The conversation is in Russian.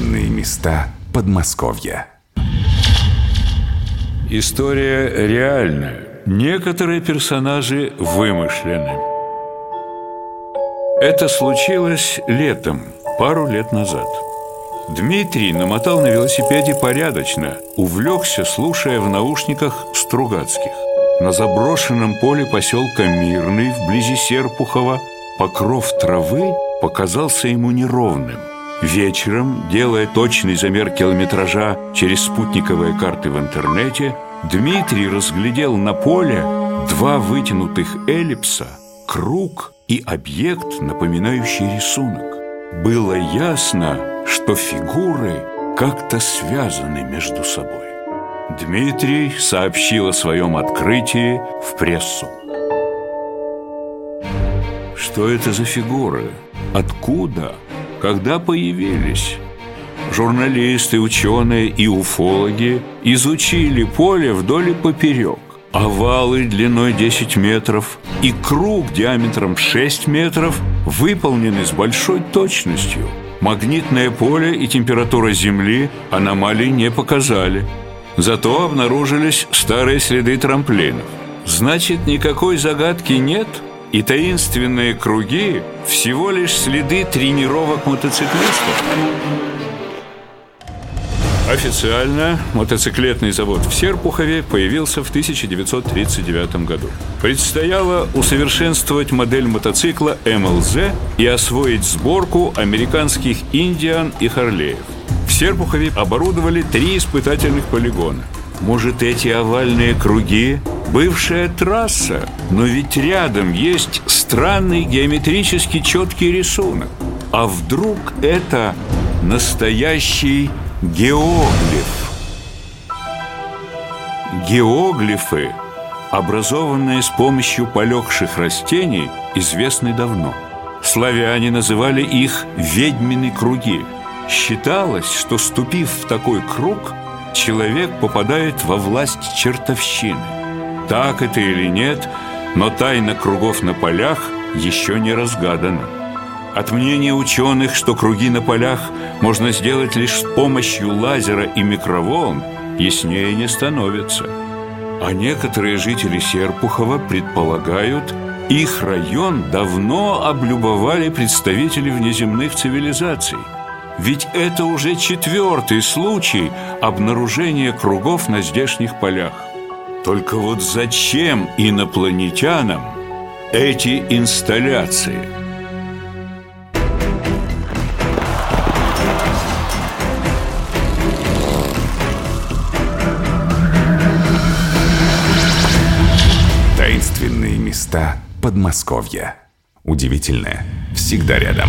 места Подмосковья. История реальная. Некоторые персонажи вымышлены. Это случилось летом, пару лет назад. Дмитрий намотал на велосипеде порядочно, увлекся, слушая в наушниках Стругацких. На заброшенном поле поселка Мирный, вблизи Серпухова, покров травы показался ему неровным. Вечером, делая точный замер километража через спутниковые карты в интернете, Дмитрий разглядел на поле два вытянутых эллипса, круг и объект, напоминающий рисунок. Было ясно, что фигуры как-то связаны между собой. Дмитрий сообщил о своем открытии в прессу. Что это за фигуры? Откуда? Когда появились? Журналисты, ученые и уфологи изучили поле вдоль и поперек. Овалы длиной 10 метров и круг диаметром 6 метров выполнены с большой точностью. Магнитное поле и температура Земли аномалий не показали. Зато обнаружились старые следы трамплинов. Значит, никакой загадки нет, и таинственные круги всего лишь следы тренировок мотоциклистов. Официально мотоциклетный завод в Серпухове появился в 1939 году. Предстояло усовершенствовать модель мотоцикла МЛЗ и освоить сборку американских «Индиан» и «Харлеев». В Серпухове оборудовали три испытательных полигона. Может, эти овальные круги – бывшая трасса? Но ведь рядом есть странный геометрически четкий рисунок. А вдруг это настоящий Геоглиф. Геоглифы, образованные с помощью полегших растений, известны давно. Славяне называли их «ведьмины круги». Считалось, что, ступив в такой круг, человек попадает во власть чертовщины. Так это или нет, но тайна кругов на полях еще не разгадана. От мнения ученых, что круги на полях можно сделать лишь с помощью лазера и микроволн, яснее не становится. А некоторые жители Серпухова предполагают, их район давно облюбовали представители внеземных цивилизаций. Ведь это уже четвертый случай обнаружения кругов на здешних полях. Только вот зачем инопланетянам эти инсталляции – места Подмосковья. Удивительное всегда рядом.